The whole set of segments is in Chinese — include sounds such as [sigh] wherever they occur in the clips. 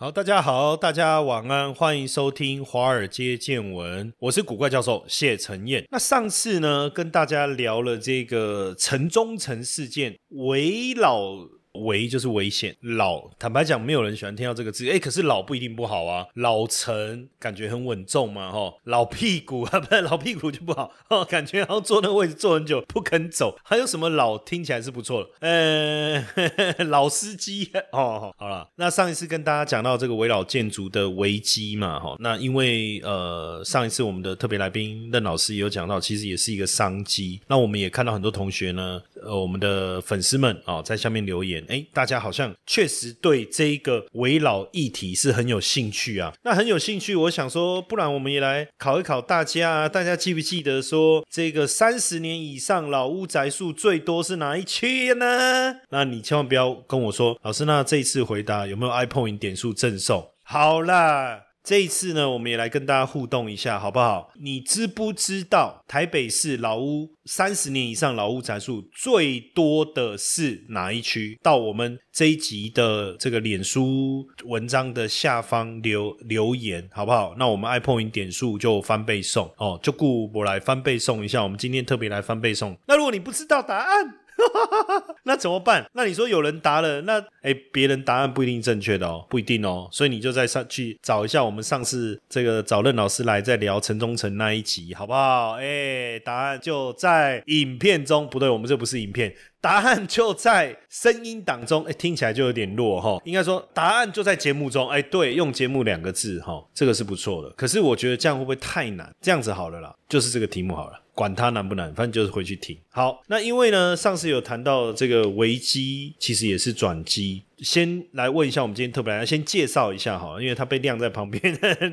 好，大家好，大家晚安，欢迎收听华尔街见闻，我是古怪教授谢承彦。那上次呢，跟大家聊了这个城中城事件，围绕。危就是危险，老坦白讲，没有人喜欢听到这个字。哎，可是老不一定不好啊，老成感觉很稳重嘛，哈，老屁股啊，不是老屁股就不好，哦，感觉要坐那个位置坐很久不肯走。还有什么老听起来是不错的，呃，[laughs] 老司机 [laughs] 哦，好了，那上一次跟大家讲到这个围老建筑的危机嘛，哈，那因为呃上一次我们的特别来宾任老师也有讲到，其实也是一个商机。那我们也看到很多同学呢，呃，我们的粉丝们啊，在下面留言。哎，大家好像确实对这一个围老议题是很有兴趣啊。那很有兴趣，我想说，不然我们也来考一考大家啊。大家记不记得说，这个三十年以上老屋宅数最多是哪一区呢？那你千万不要跟我说，老师，那这一次回答有没有 iPhone 点数赠送？好啦。这一次呢，我们也来跟大家互动一下，好不好？你知不知道台北市老屋三十年以上老屋宅数最多的是哪一区？到我们这一集的这个脸书文章的下方留留言，好不好？那我们 iPhone 点数就翻倍送哦，就顾我来翻倍送一下。我们今天特别来翻倍送。那如果你不知道答案，[laughs] 那怎么办？那你说有人答了，那哎，别人答案不一定正确的哦，不一定哦，所以你就在上去找一下我们上次这个找任老师来在聊陈忠诚那一集，好不好？哎，答案就在影片中，不对，我们这不是影片，答案就在声音档中，哎，听起来就有点弱哈，应该说答案就在节目中，哎，对，用节目两个字哈，这个是不错的，可是我觉得这样会不会太难？这样子好了啦，就是这个题目好了。管它难不难，反正就是回去听。好，那因为呢，上次有谈到这个危机，其实也是转机。先来问一下，我们今天特别来先介绍一下哈，因为他被晾在旁边，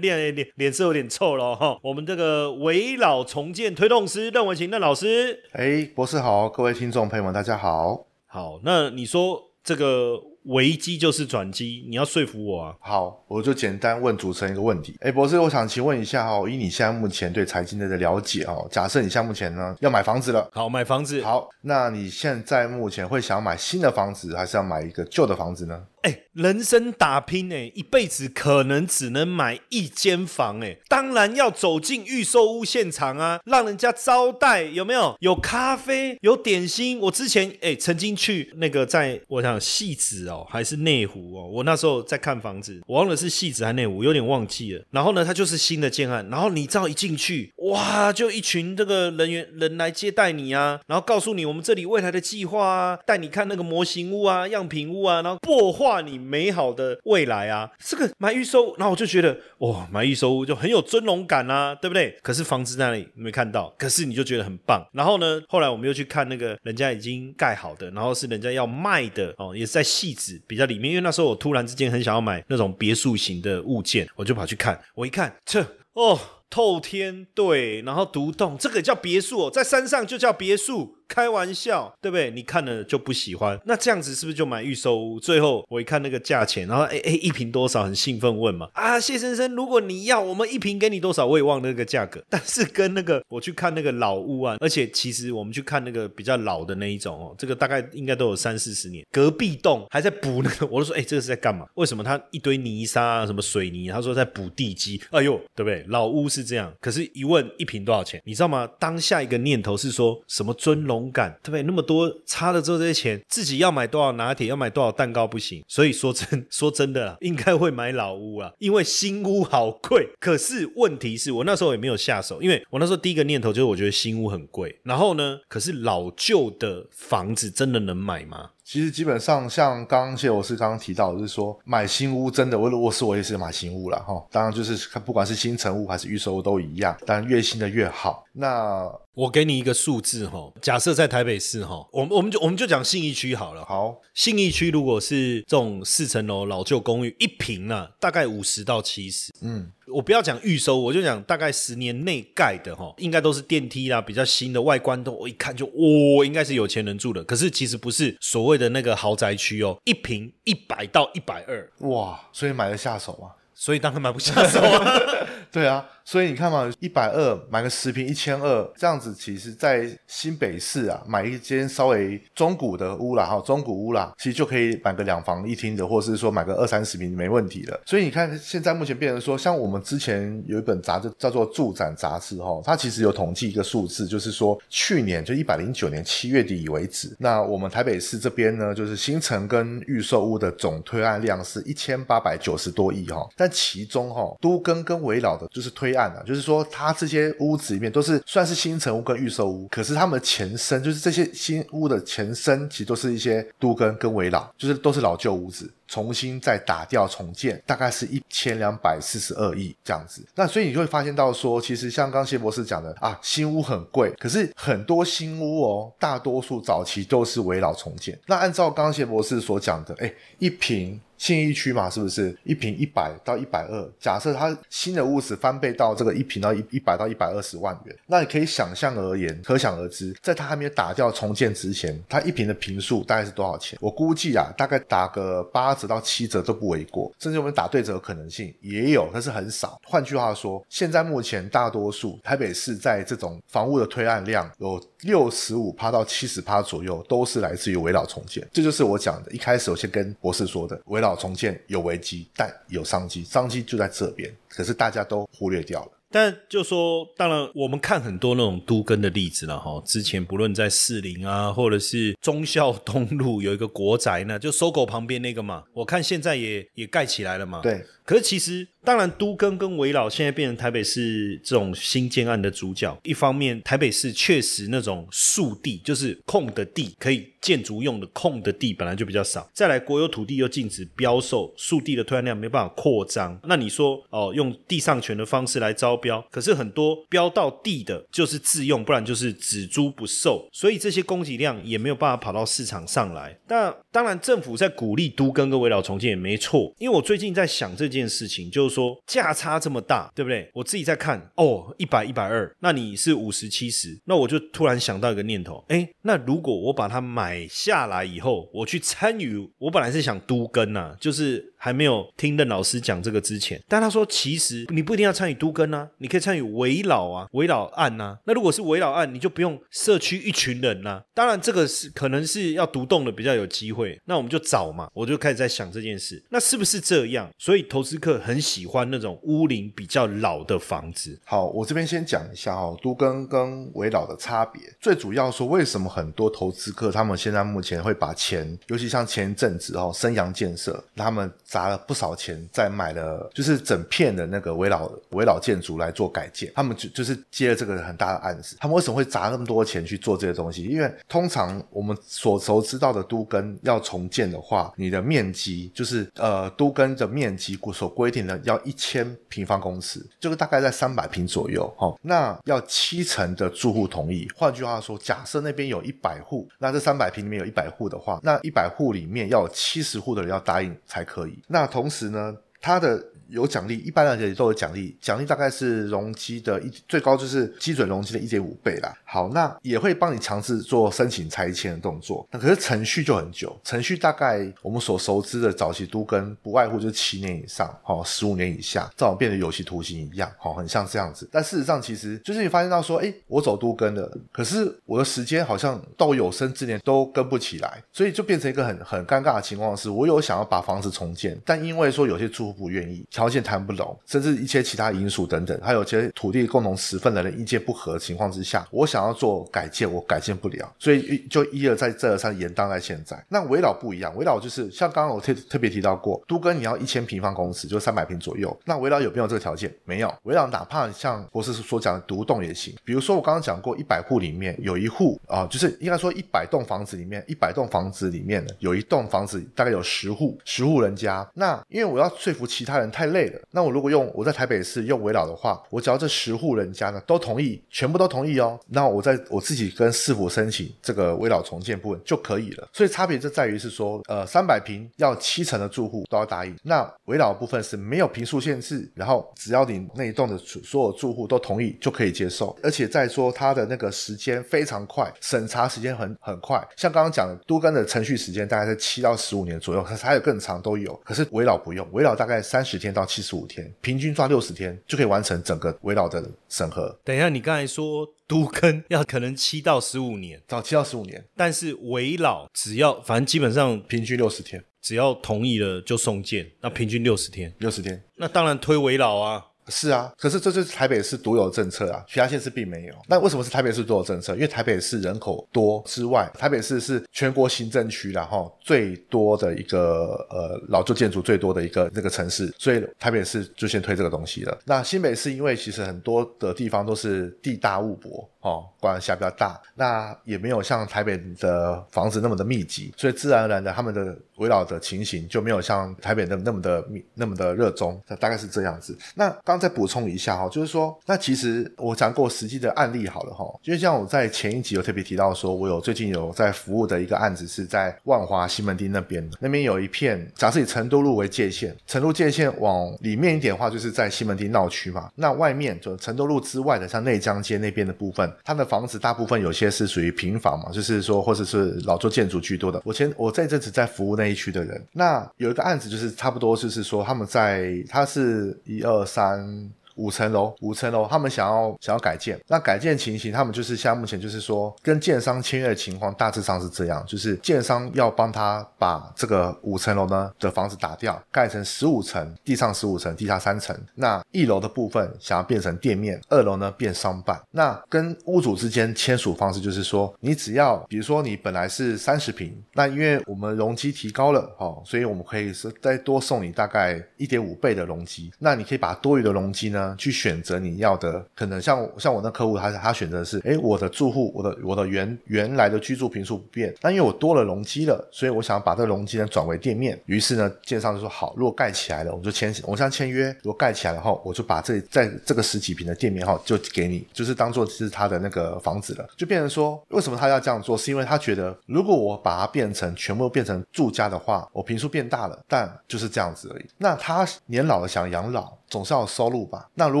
脸 [laughs] 脸脸色有点臭了哈。我们这个围老重建推动师任文琴邓老师，哎，博士好，各位听众朋友们，大家好。好，那你说这个。危机就是转机，你要说服我啊！好，我就简单问主持人一个问题。哎，博士，我想请问一下哈，以你现在目前对财经的了解哦，假设你现在目前呢要买房子了，好，买房子，好，那你现在目前会想买新的房子，还是要买一个旧的房子呢？哎，人生打拼哎，一辈子可能只能买一间房哎，当然要走进预售屋现场啊，让人家招待，有没有？有咖啡，有点心。我之前哎，曾经去那个在我想戏子哦，还是内湖哦，我那时候在看房子，我忘了是戏子还是内湖，有点忘记了。然后呢，它就是新的建案，然后你知道一进去，哇，就一群这个人员人来接待你啊，然后告诉你我们这里未来的计划啊，带你看那个模型屋啊、样品屋啊，然后破坏你美好的未来啊，这个买预售，然后我就觉得哇，买预售就很有尊荣感啊，对不对？可是房子在那里没看到，可是你就觉得很棒。然后呢，后来我们又去看那个人家已经盖好的，然后是人家要卖的哦，也是在戏子比较里面。因为那时候我突然之间很想要买那种别墅型的物件，我就跑去看。我一看，这哦，透天对，然后独栋，这个叫别墅，哦在山上就叫别墅。开玩笑，对不对？你看了就不喜欢，那这样子是不是就买预售屋？最后我一看那个价钱，然后哎 [laughs] 哎，一瓶多少？很兴奋问嘛啊，谢先生，如果你要，我们一瓶给你多少？我也忘了那个价格。但是跟那个我去看那个老屋啊，而且其实我们去看那个比较老的那一种哦，这个大概应该都有三四十年，隔壁栋还在补那个，我都说哎，这个是在干嘛？为什么他一堆泥沙啊，什么水泥？他说在补地基。哎呦，对不对？老屋是这样，可是一问一瓶多少钱？你知道吗？当下一个念头是说什么尊荣？感，对不对？那么多差了之后这些钱，自己要买多少拿铁，要买多少蛋糕不行。所以说真 [laughs] 说真的，应该会买老屋啊，因为新屋好贵。可是问题是我那时候也没有下手，因为我那时候第一个念头就是我觉得新屋很贵。然后呢，可是老旧的房子真的能买吗？其实基本上像刚刚谢老师刚刚提到，就是说买新屋真的，我如果是我也是买新屋了哈。当然就是不管是新成屋还是预售屋都一样，当然越新的越好。那我给你一个数字哈，假设在台北市哈，我们我们就我们就讲信义区好了。好，信义区如果是这种四层楼老旧公寓，一平呢大概五十到七十。嗯，我不要讲预收，我就讲大概十年内盖的哈，应该都是电梯啦，比较新的外观都我一看就哇，应该是有钱人住的。可是其实不是所谓的那个豪宅区哦，一平一百到一百二，哇，所以买得下手吗？所以当然买不下手啊。[laughs] 对啊，所以你看嘛，一百二买个十平一千二，这样子，其实在新北市啊，买一间稍微中古的屋啦，哈，中古屋啦，其实就可以买个两房一厅的，或者是说买个二三十平没问题的。所以你看，现在目前变成说，像我们之前有一本杂志叫做《住展杂志》哈，它其实有统计一个数字，就是说去年就一百零九年七月底为止，那我们台北市这边呢，就是新城跟预售屋的总推案量是一千八百九十多亿哈，但其中哈都跟跟围绕的就是推案啊，就是说它这些屋子里面都是算是新城屋跟预售屋，可是他们的前身就是这些新屋的前身，其实都是一些都跟跟围绕，就是都是老旧屋子。重新再打掉重建，大概是一千两百四十二亿这样子。那所以你会发现到说，其实像刚谢博士讲的啊，新屋很贵，可是很多新屋哦，大多数早期都是围绕重建。那按照刚谢博士所讲的，哎，一平信义区嘛，是不是一平一百到一百二？假设它新的屋子翻倍到这个一平到一一百到一百二十万元，那你可以想象而言，可想而知，在它还没有打掉重建之前，它一平的平数大概是多少钱？我估计啊，大概打个八。折到七折都不为过，甚至我们打对折可能性也有，但是很少。换句话说，现在目前大多数台北市在这种房屋的推案量有六十五趴到七十趴左右，都是来自于围绕重建。这就是我讲的，一开始我先跟博士说的，围绕重建有危机，但有商机，商机就在这边，可是大家都忽略掉了。但就说，当然我们看很多那种都根的例子了哈。之前不论在士林啊，或者是忠孝东路有一个国宅呢，就搜狗旁边那个嘛，我看现在也也盖起来了嘛。对。可是其实，当然，都更跟围绕现在变成台北市这种新建案的主角。一方面，台北市确实那种树地，就是空的地，可以建筑用的空的地本来就比较少。再来，国有土地又禁止标售，树地的推案量没办法扩张。那你说哦，用地上权的方式来招标，可是很多标到地的，就是自用，不然就是只租不售，所以这些供给量也没有办法跑到市场上来。但当然，政府在鼓励都更跟围绕重建也没错，因为我最近在想这件。件事情就是说价差这么大，对不对？我自己在看哦，一百一百二，那你是五十七十，那我就突然想到一个念头，哎，那如果我把它买下来以后，我去参与，我本来是想都跟呐，就是还没有听任老师讲这个之前，但他说其实你不一定要参与都跟啊，你可以参与围绕啊，围绕案呐。那如果是围绕案，你就不用社区一群人呐。当然这个是可能是要独栋的比较有机会，那我们就找嘛，我就开始在想这件事，那是不是这样？所以投资客很喜欢那种屋龄比较老的房子。好，我这边先讲一下哈，都跟跟围老的差别。最主要说，为什么很多投资客他们现在目前会把钱，尤其像前一阵子哈，升阳建设，他们砸了不少钱在买了，就是整片的那个围老围老建筑来做改建。他们就就是接了这个很大的案子。他们为什么会砸那么多钱去做这些东西？因为通常我们所熟知道的都跟要重建的话，你的面积就是呃都跟的面积所规。定的要一千平方公尺，这个大概在三百平左右，哈，那要七成的住户同意。换句话说，假设那边有一百户，那这三百平里面有一百户的话，那一百户里面要有七十户的人要答应才可以。那同时呢，它的有奖励，一般来讲也都有奖励，奖励大概是容积的一最高就是基准容积的一点五倍啦。好，那也会帮你强制做申请拆迁的动作，那可是程序就很久，程序大概我们所熟知的早期都跟不外乎就是七年以上，好，十五年以下，这种变得有期徒刑一样，好，很像这样子。但事实上，其实就是你发现到说，哎，我走都跟了，可是我的时间好像到有生之年都跟不起来，所以就变成一个很很尴尬的情况，是我有想要把房子重建，但因为说有些住户不愿意。条件谈不拢，甚至一些其他因素等等，还有一些土地共同持份的人意见不合的情况之下，我想要做改建，我改建不了，所以就一而再再而三延宕在现在。那围绕不一样，围绕就是像刚刚我特特别提到过，都跟你要一千平方公尺，就三百平左右。那围绕有没有这个条件？没有。围绕哪怕像博士所讲的独栋也行，比如说我刚刚讲过，一百户里面有一户啊，就是应该说一百栋房子里面，一百栋房子里面呢有一栋房子大概有十户，十户人家。那因为我要说服其他人太累了，那我如果用我在台北市用围绕的话，我只要这十户人家呢都同意，全部都同意哦，那我在我自己跟市府申请这个围绕重建部分就可以了。所以差别就在于是说，呃，三百平要七成的住户都要答应，那围绕部分是没有平数限制，然后只要你那一栋的所有住户都同意就可以接受，而且再说它的那个时间非常快，审查时间很很快，像刚刚讲的都跟的程序时间大概是七到十五年左右，可是还有更长都有，可是围绕不用，围绕大概三十天到七十五天，平均抓六十天就可以完成整个围绕的审核。等一下，你刚才说都跟要可能七到十五年，早七到十五年，但是围绕只要反正基本上平均六十天，只要同意了就送件，那平均六十天，六十天，那当然推围绕啊。是啊，可是这就是台北市独有政策啊，其他县市并没有。那为什么是台北市独有政策？因为台北市人口多之外，台北市是全国行政区然后最多的一个呃老旧建筑最多的一个那个城市，所以台北市就先推这个东西了。那新北市因为其实很多的地方都是地大物博哦，管辖比较大，那也没有像台北的房子那么的密集，所以自然而然的他们的围绕的情形就没有像台北那那么的密那么的热衷，大概是这样子。那刚再补充一下哈，就是说，那其实我讲过实际的案例好了哈，因为像我在前一集有特别提到说，我有最近有在服务的一个案子是在万华西门町那边，那边有一片，假设以成都路为界限，成都界限往里面一点的话，就是在西门町闹区嘛，那外面就成都路之外的，像内江街那边的部分，他的房子大部分有些是属于平房嘛，就是说或者是老做建筑居多的。我前我这阵子在服务那一区的人，那有一个案子就是差不多就是说他们在，他是一二三。五层楼，五层楼，他们想要想要改建，那改建情形，他们就是现在目前就是说跟建商签约的情况大致上是这样，就是建商要帮他把这个五层楼呢的房子打掉，盖成十五层，地上十五层，地下三层。那一楼的部分想要变成店面，二楼呢变商办。那跟屋主之间签署方式就是说，你只要比如说你本来是三十平，那因为我们容积提高了，哦，所以我们可以是再多送你大概一点五倍的容积，那你可以把多余的容积呢。去选择你要的，可能像像我那客户，他他选择的是，哎，我的住户，我的我的原原来的居住平数不变，但因为我多了容积了，所以我想把这个容积呢转为店面。于是呢，建商就说好，如果盖起来了，我们就签，我现在签约，如果盖起来了后，我就把这在这个十几平的店面哈，就给你，就是当做是他的那个房子了，就变成说，为什么他要这样做？是因为他觉得，如果我把它变成全部变成住家的话，我平数变大了，但就是这样子而已。那他年老了想养老。总是要有收入吧？那如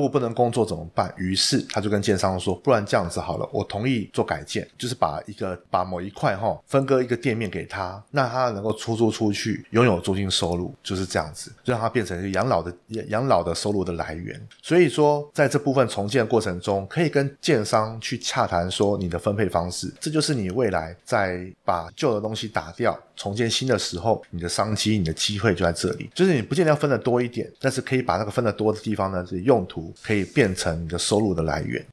果不能工作怎么办？于是他就跟建商说：“不然这样子好了，我同意做改建，就是把一个把某一块哈分割一个店面给他，那他能够出租出去，拥有租金收入，就是这样子，让他变成一个养老的养老的收入的来源。所以说，在这部分重建过程中，可以跟建商去洽谈说你的分配方式，这就是你未来在把旧的东西打掉。”重建新的时候，你的商机、你的机会就在这里。就是你不见得要分的多一点，但是可以把那个分的多的地方呢，是用途可以变成你的收入的来源。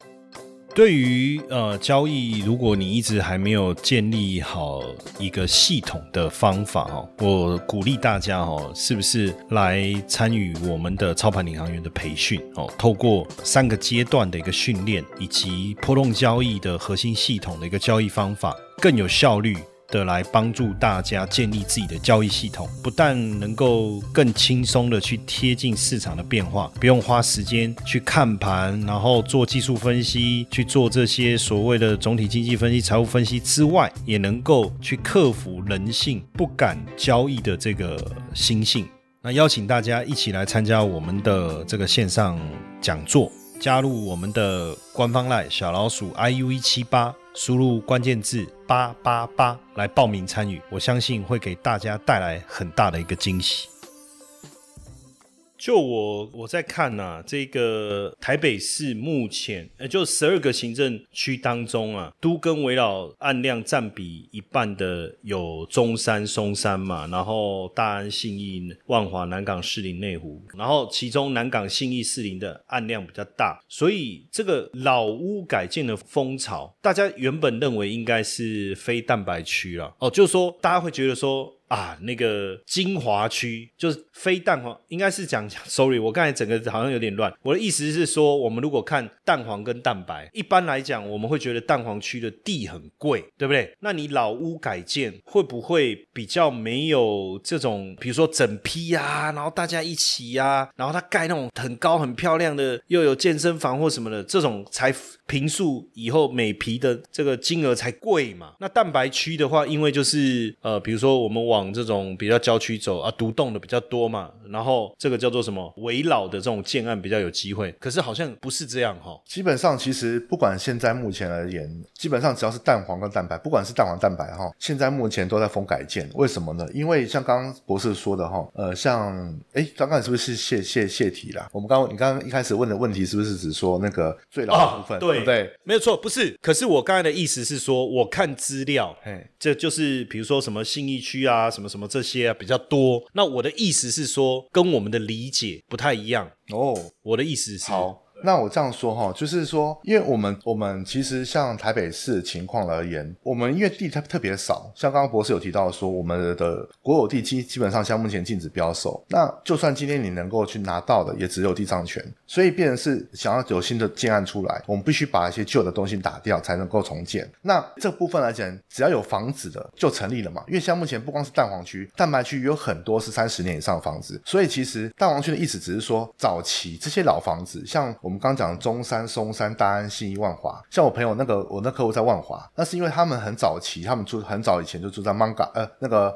对于呃交易，如果你一直还没有建立好一个系统的方法哦，我鼓励大家哦，是不是来参与我们的操盘领航员的培训哦？透过三个阶段的一个训练，以及波动交易的核心系统的一个交易方法，更有效率。的来帮助大家建立自己的交易系统，不但能够更轻松的去贴近市场的变化，不用花时间去看盘，然后做技术分析，去做这些所谓的总体经济分析、财务分析之外，也能够去克服人性不敢交易的这个心性。那邀请大家一起来参加我们的这个线上讲座，加入我们的官方赖小老鼠 iu 一七八。输入关键字八八八来报名参与，我相信会给大家带来很大的一个惊喜。就我我在看呐、这个台北市目前呃，就十二个行政区当中啊，都跟围绕案量占比一半的有中山、松山嘛，然后大安、信义、万华、南港、士林、内湖，然后其中南港、信义、士林的案量比较大，所以这个老屋改建的风潮，大家原本认为应该是非蛋白区了，哦，就是说大家会觉得说。啊，那个精华区就是非蛋黄，应该是讲，sorry，我刚才整个好像有点乱。我的意思是说，我们如果看蛋黄跟蛋白，一般来讲，我们会觉得蛋黄区的地很贵，对不对？那你老屋改建会不会比较没有这种，比如说整批呀、然后大家一起呀、然后他盖那种很高很漂亮的，又有健身房或什么的，这种才平数以后每皮的这个金额才贵嘛。那蛋白区的话，因为就是呃，比如说我们往这种比较郊区走啊，独栋的比较多嘛，然后这个叫做什么围老的这种建案比较有机会。可是好像不是这样哈、基本上，其实不管现在目前而言，基本上只要是蛋黄跟蛋白，不管是蛋黄蛋白哈，现在目前都在封改建。为什么呢？因为像刚刚博士说的哈，呃，像哎，刚刚你是不是泄泄泄题啦？我们刚刚你刚刚一开始问的问题是不是只说那个最老的部分，对不对？没有错，不是。可是我刚才的意思是说，我看资料，嘿，这就是比如说什么信义区啊，什么什么这些啊比较多。那我的意思是说，跟我们的理解不太一样。哦，我的意思是，好。那我这样说哈，就是说，因为我们我们其实像台北市的情况而言，我们因为地特特别少，像刚刚博士有提到说，我们的国有地基基本上像目前禁止标售，那就算今天你能够去拿到的，也只有地上权，所以变成是想要有新的建案出来，我们必须把一些旧的东西打掉，才能够重建。那这部分来讲，只要有房子的就成立了嘛，因为像目前不光是蛋黄区，蛋白区有很多是三十年以上的房子，所以其实蛋黄区的意思只是说，早期这些老房子，像我们刚讲中山、松山、大安、信义、万华，像我朋友那个我那客户在万华，那是因为他们很早期，他们住很早以前就住在芒嘎，呃，那个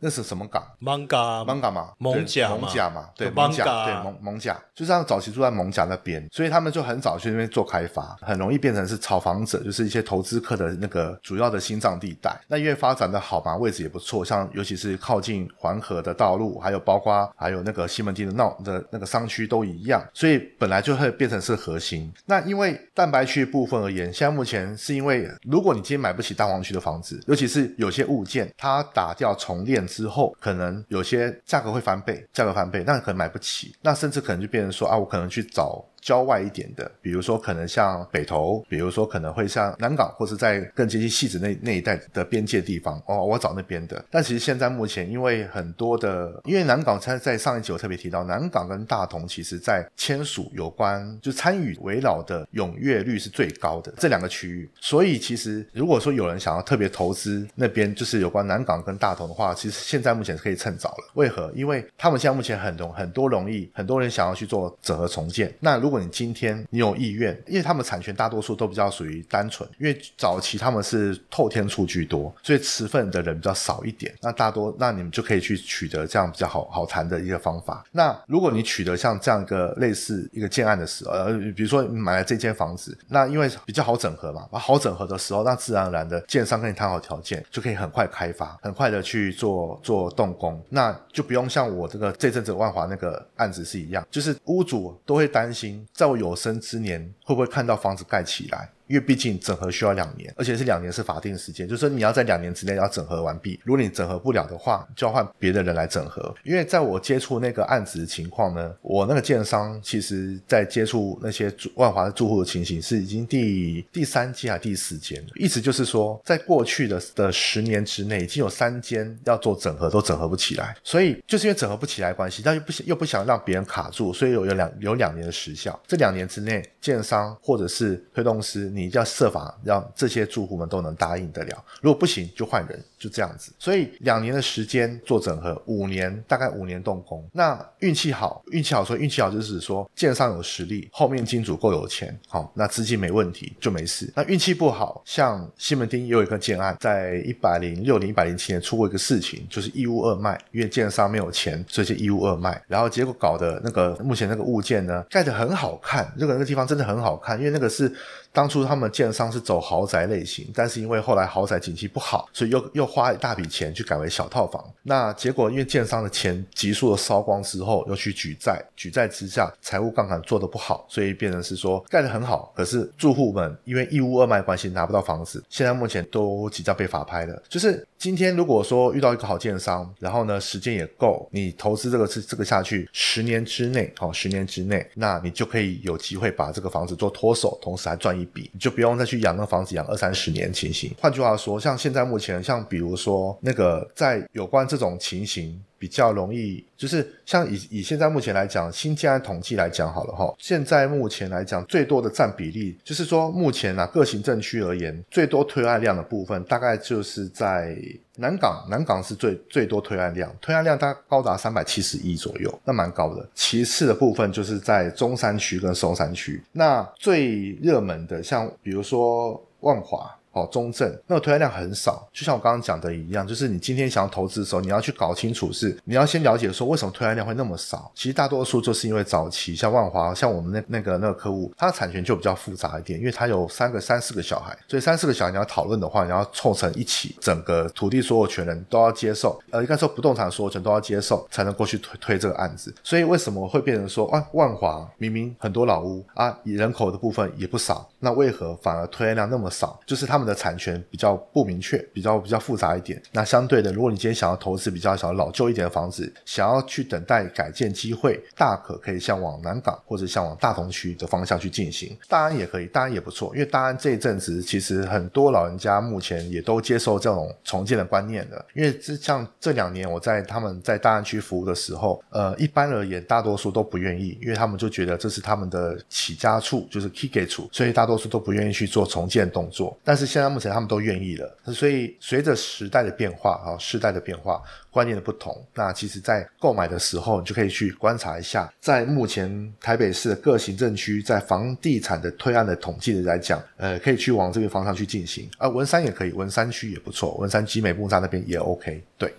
那是什么港？manga 蒙港嘛，蒙甲嘛蒙甲嘛，对，就蒙甲，对，蒙蒙甲，就是他们早期住在蒙甲那边，所以他们就很早去那边做开发，很容易变成是炒房者，就是一些投资客的那个主要的心脏地带。那因为发展的好嘛，位置也不错，像尤其是靠近环河的道路，还有包括还有那个西门町的闹的那个商区都一样，所以本来就会变成是核心。那因为蛋白区部分而言，现在目前是因为如果你今天买不起蛋黄区的房子，尤其是有些物件它打掉重练之后，可能有些价格会翻倍，价格翻倍，那可能买不起，那甚至可能就变成说啊，我可能去找。郊外一点的，比如说可能像北投，比如说可能会像南港，或是在更接近戏子那那一带的边界地方哦，我找那边的。但其实现在目前，因为很多的，因为南港在在上一集我特别提到，南港跟大同其实在签署有关就参与围绕的踊跃率是最高的这两个区域，所以其实如果说有人想要特别投资那边，就是有关南港跟大同的话，其实现在目前是可以趁早了。为何？因为他们现在目前很容很多容易，很多人想要去做整合重建。那如果你今天你有意愿，因为他们产权大多数都比较属于单纯，因为早期他们是透天处居多，所以持份的人比较少一点。那大多那你们就可以去取得这样比较好好谈的一个方法。那如果你取得像这样一个类似一个建案的时候，呃，比如说你买了这间房子，那因为比较好整合嘛，好整合的时候，那自然而然的建商跟你谈好条件，就可以很快开发，很快的去做做动工，那就不用像我这个这阵子万华那个案子是一样，就是屋主都会担心，在我有生之年会不会看到房子盖起来。因为毕竟整合需要两年，而且是两年是法定时间，就是说你要在两年之内要整合完毕。如果你整合不了的话，就要换别的人来整合。因为在我接触那个案子的情况呢，我那个建商其实在接触那些万华的住户的情形是已经第第三间还是第四间了，意思就是说，在过去的的十年之内，已经有三间要做整合都整合不起来，所以就是因为整合不起来关系，但又不想又不想让别人卡住，所以有有两有两年的时效。这两年之内，建商或者是推动师，你要设法让这些住户们都能答应得了。如果不行，就换人，就这样子。所以两年的时间做整合，五年大概五年动工。那运气好，运气好说运气好就是说建商有实力，后面金主够有钱，好、那资金没问题就没事。那运气不好，像西门町也有一个建案，在一百零六年、一百零七年出过一个事情，就是义务二卖，因为建商没有钱，所以就义务二卖，然后结果搞得那个目前那个物件呢盖得很好看，这个那个地方真的很好看，因为那个是当初他们建商是走豪宅类型，但是因为后来豪宅景气不好，所以又又花一大笔钱去改为小套房。那结果因为建商的钱急速的烧光之后，又去举债，举债之下财务杠杆做的不好，所以变成是说盖得很好，可是住户们因为一屋二卖关系拿不到房子，现在目前都即将被法拍了。就是今天如果说遇到一个好建商，然后呢时间也够，你投资这个是这个下去，十年之内，哦，十年之内，那你就可以有机会把这个房子做脱手，同时还赚一笔，你就不用再去养那房子养二三十年情形。换句话说，像现在目前，像比如说那个在有关这种情形。比较容易，就是像以以现在目前来讲，新建案统计来讲好了哈，现在目前来讲最多的占比例，就是说目前啊各行政区而言，最多推案量的部分，大概就是在南港，南港是最最多推案量，推案量大概高达三百七十亿左右，那蛮高的。其次的部分就是在中山区跟松山区，那最热门的像比如说万华。哦，中正那个推案量很少，就像我刚刚讲的一样，就是你今天想要投资的时候，你要去搞清楚是，你要先了解说为什么推案量会那么少。其实大多数就是因为早期像万华，像我们那那个那个客户，他的产权就比较复杂一点，因为他有三个、三四个小孩，所以三四个小孩你要讨论的话，你要凑成一起，整个土地所有权人都要接受，呃，应该说不动产所有权都要接受，才能过去推推这个案子。所以为什么会变成说，啊，万华明明很多老屋啊，人口的部分也不少，那为何反而推案量那么少？就是他们的产权比较不明确，比较比较复杂一点。那相对的，如果你今天想要投资比较小、老旧一点的房子，想要去等待改建机会，大可可以向往南港或者向往大同区的方向去进行。大安也可以，大安也不错，因为大安这一阵子其实很多老人家目前也都接受这种重建的观念了。因为这像这两年我在他们在大安区服务的时候，呃，一般而言大多数都不愿意，因为他们就觉得这是他们的起家处，就是 key 给处，所以大多数都不愿意去做重建动作。但是现在目前他们都愿意了，所以随着时代的变化啊，时代的变化，观念的不同，那其实在购买的时候，你就可以去观察一下，在目前台北市的各行政区，在房地产的推案的统计的来讲，呃，可以去往这个方向去进行。啊，文山也可以，文山区也不错，文山集美木栅那边也 OK。对，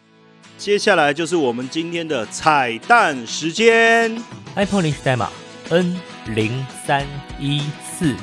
接下来就是我们今天的彩蛋时间，iPhone 临时代码 N 零三一四。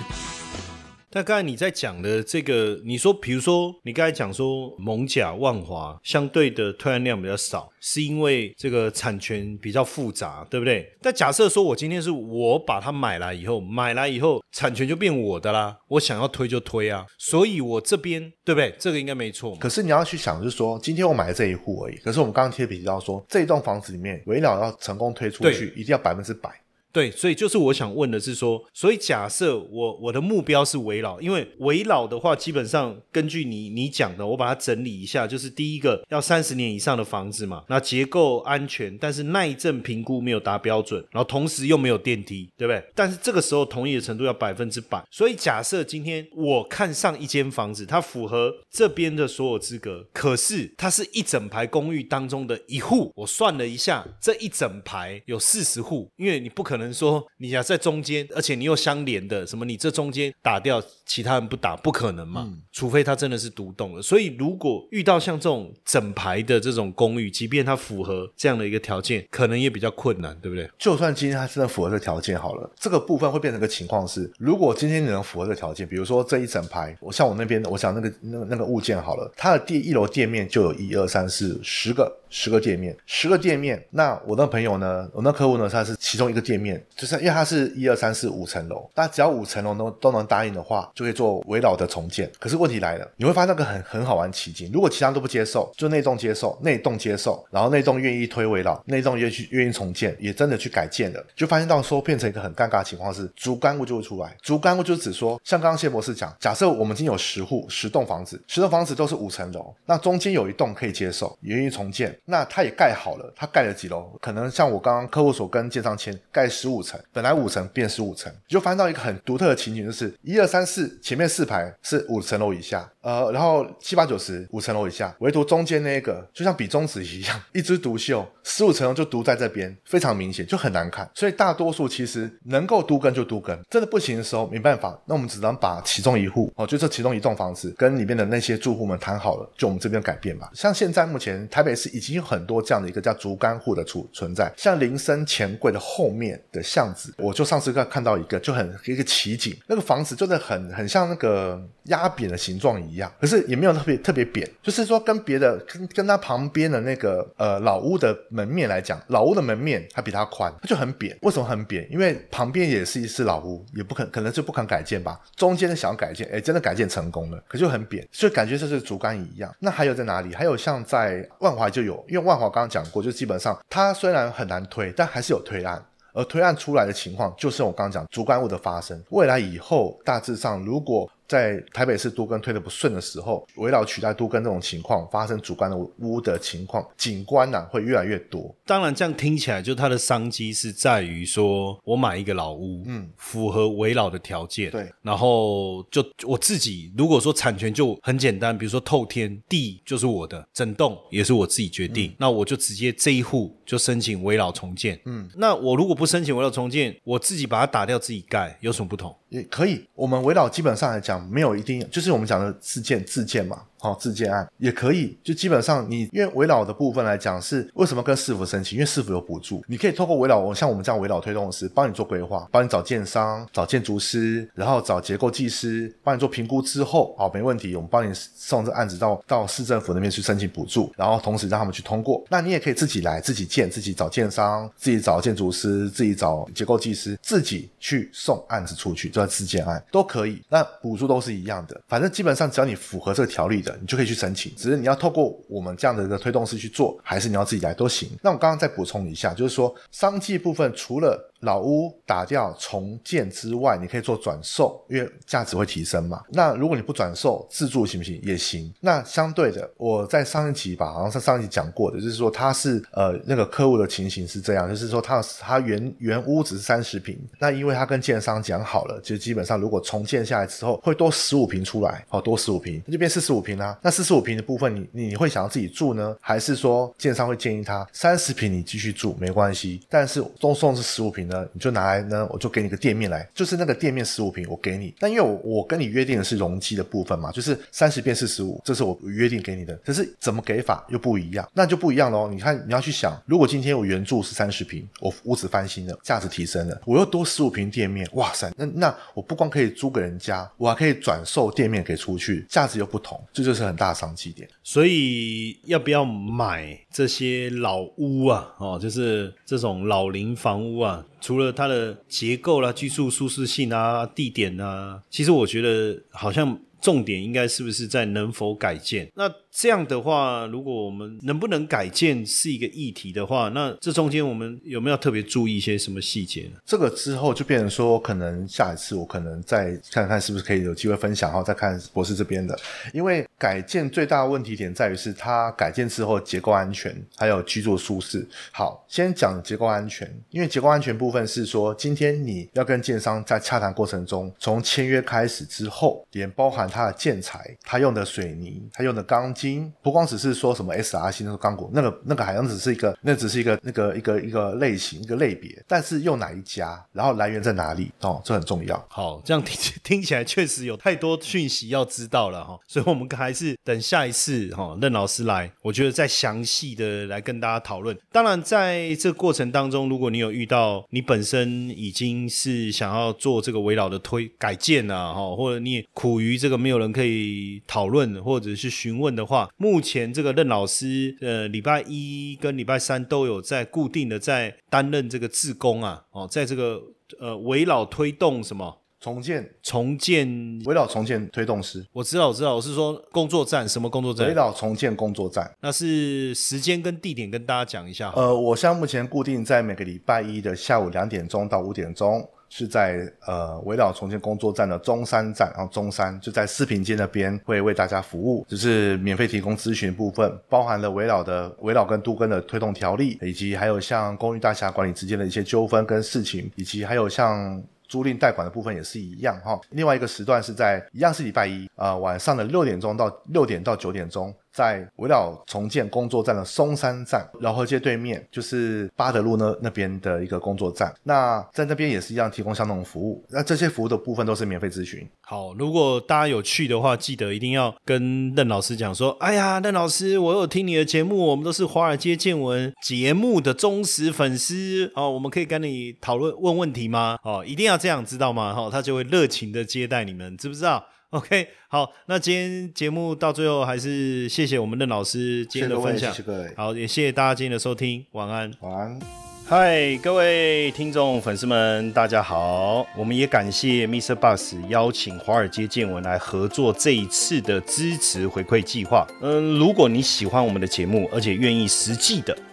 那刚才你在讲的这个，你说，比如说你刚才讲说蒙甲万华相对的推案量比较少，是因为这个产权比较复杂，对不对？但假设说我今天是我把它买来以后，买来以后产权就变我的啦，我想要推就推啊，所以我这边对不对？这个应该没错。可是你要去想，就是说今天我买了这一户而已，可是我们刚刚贴比到说这一栋房子里面，围绕要成功推出去，一定要百分之百。对，所以就是我想问的是说，所以假设我我的目标是围绕，因为围绕的话，基本上根据你你讲的，我把它整理一下，就是第一个要三十年以上的房子嘛，那结构安全，但是耐震评估没有达标准，然后同时又没有电梯，对不对？但是这个时候同意的程度要百分之百。所以假设今天我看上一间房子，它符合这边的所有资格，可是它是一整排公寓当中的一户，我算了一下，这一整排有四十户，因为你不可能。说你要在中间，而且你又相连的，什么？你这中间打掉，其他人不打，不可能嘛？除非他真的是独栋了。所以如果遇到像这种整排的这种公寓，即便它符合这样的一个条件，可能也比较困难，对不对？就算今天它真的符合这条件好了，这个部分会变成个情况是：如果今天你能符合这条件，比如说这一整排，我像我那边，我想那个那个那个物件好了，它的第一楼店面就有一二三四十个。十个店面，十个店面。那我那朋友呢？我那客户呢？他是其中一个店面，就是因为它是一二三四五层楼，那只要五层楼都都能答应的话，就可以做围绕的重建。可是问题来了，你会发现那个很很好玩奇景。如果其他都不接受，就那栋接受，那栋接受，然后那栋愿意推围绕，那栋愿意愿意重建，也真的去改建了，就发现到说变成一个很尴尬的情况是，竹干物就会出来。竹干物就指说，像刚刚谢博士讲，假设我们今天有十户十栋房子，十栋房子都是五层楼，那中间有一栋可以接受，也愿意重建。那他也盖好了，他盖了几楼？可能像我刚刚客户所跟建商签，盖十五层，本来五层变十五层，就翻到一个很独特的情景，就是一二三四前面四排是五层楼以下，呃，然后七八九十五层楼以下，唯独中间那一个就像比中指一样，[laughs] 一枝独秀，十五层楼就独在这边，非常明显，就很难看。所以大多数其实能够独根就独根，真的不行的时候没办法，那我们只能把其中一户哦，就这其中一栋房子跟里面的那些住户们谈好了，就我们这边改变吧。像现在目前台北市已经有很多这样的一个叫竹竿户的存存在，像林森钱柜的后面的巷子，我就上次看看到一个就很一个奇景，那个房子真的很很像那个压扁的形状一样，可是也没有特别特别扁，就是说跟别的跟跟它旁边的那个呃老屋的门面来讲，老屋的门面它比它宽，它就很扁。为什么很扁？因为旁边也是一是老屋，也不肯可能就不肯改建吧，中间的想要改建，哎，真的改建成功了，可就很扁，所以感觉就是竹竿一样。那还有在哪里？还有像在万华就有，因为万华刚刚讲过，就基本上它虽然很难推，但还是有推案。而推案出来的情况，就是我刚刚讲主管物的发生。未来以后，大致上如果在台北市都更推的不顺的时候，围绕取代都更这种情况发生主观的屋的情况，景观呢会越来越多。当然，这样听起来就它的商机是在于说，我买一个老屋，嗯，符合围绕的条件，对，然后就我自己如果说产权就很简单，比如说透天地就是我的，整栋也是我自己决定，那我就直接这一户就申请围绕重建，嗯，那我如果不申请围绕重建，我自己把它打掉自己盖，有什么不同？也可以，我们围绕基本上来讲，没有一定，就是我们讲的自建自建嘛。好，自建案也可以，就基本上你因为围绕的部分来讲，是为什么跟市府申请？因为市府有补助，你可以透过围绕，像我们这样围绕推动师，帮你做规划，帮你找建商、找建筑师，然后找结构技师，帮你做评估之后，好，没问题，我们帮你送这案子到到市政府那边去申请补助，然后同时让他们去通过。那你也可以自己来，自己建，自己找建商，自己找建筑师，自己找结构技师，自己去送案子出去，叫自建案都可以。那补助都是一样的，反正基本上只要你符合这个条例你就可以去申请，只是你要透过我们这样的一个推动式去做，还是你要自己来都行。那我刚刚再补充一下，就是说商机部分除了。老屋打掉重建之外，你可以做转售，因为价值会提升嘛。那如果你不转售，自住行不行？也行。那相对的，我在上一集吧，好像是上一集讲过的，就是说它是呃那个客户的情形是这样，就是说他他原原屋只是三十平，那因为他跟建商讲好了，就基本上如果重建下来之后会多十五平出来，好多十五平，那就变四十五平啦。那四十五平的部分，你你会想要自己住呢，还是说建商会建议他三十平你继续住没关系，但是都送是十五平？呢，你就拿来呢，我就给你个店面来，就是那个店面十五平，我给你。但因为我我跟你约定的是容积的部分嘛，就是三十变四十五，这是我约定给你的。可是怎么给法又不一样，那就不一样喽。你看你要去想，如果今天我原住是三十平，我屋子翻新了，价值提升了，我又多十五平店面，哇塞，那那我不光可以租给人家，我还可以转售店面给出去，价值又不同，这就是很大的商机点。所以要不要买这些老屋啊？哦，就是这种老龄房屋啊？除了它的结构啦、居住舒适性啊、地点啊，其实我觉得好像重点应该是不是在能否改建？那。这样的话，如果我们能不能改建是一个议题的话，那这中间我们有没有特别注意一些什么细节呢？这个之后就变成说，可能下一次我可能再看看是不是可以有机会分享，然后再看博士这边的。因为改建最大的问题点在于是它改建之后结构安全，还有居住舒适。好，先讲结构安全，因为结构安全部分是说，今天你要跟建商在洽谈过程中，从签约开始之后，连包含它的建材，它用的水泥，它用的钢筋。不光只是说什么 SRC 那个钢骨，那个那个好像只是一个，那只是一个那个一个一个类型一个类别，但是用哪一家，然后来源在哪里哦，这很重要。好，这样听 [laughs] 听起来确实有太多讯息要知道了哈，所以我们还是等下一次哈任老师来，我觉得再详细的来跟大家讨论。当然，在这过程当中，如果你有遇到你本身已经是想要做这个围绕的推改建啊，哈，或者你苦于这个没有人可以讨论或者是询问的话。目前这个任老师，呃，礼拜一跟礼拜三都有在固定的在担任这个志工啊，哦，在这个呃围绕推动什么重建重建围绕重建推动师，我知道我知道，我是说工作站什么工作站？围绕重建工作站，那是时间跟地点跟大家讲一下。呃，我现在目前固定在每个礼拜一的下午两点钟到五点钟。是在呃围绕重建工作站的中山站，然后中山就在四平街那边会为大家服务，就是免费提供咨询部分，包含了围绕的围绕跟都跟的推动条例，以及还有像公寓大厦管理之间的一些纠纷跟事情，以及还有像租赁贷款的部分也是一样哈。另外一个时段是在一样是礼拜一啊晚上的六点钟到六点到九点钟。在围绕重建工作站的松山站，饶河街对面就是巴德路那那边的一个工作站。那在那边也是一样提供相同的服务。那这些服务的部分都是免费咨询。好，如果大家有去的话，记得一定要跟任老师讲说：“哎呀，任老师，我有听你的节目，我们都是华尔街见闻节目的忠实粉丝哦，我们可以跟你讨论问问题吗？哦，一定要这样，知道吗？哈，他就会热情的接待你们，知不知道 [laughs] OK，好，那今天节目到最后还是谢谢我们任老师今天的分享谢谢各位，好，也谢谢大家今天的收听，晚安。晚安。嗨，各位听众粉丝们，大家好！我们也感谢 Mr. Bus 邀请华尔街见闻来合作这一次的支持回馈计划。嗯，如果你喜欢我们的节目，而且愿意实际的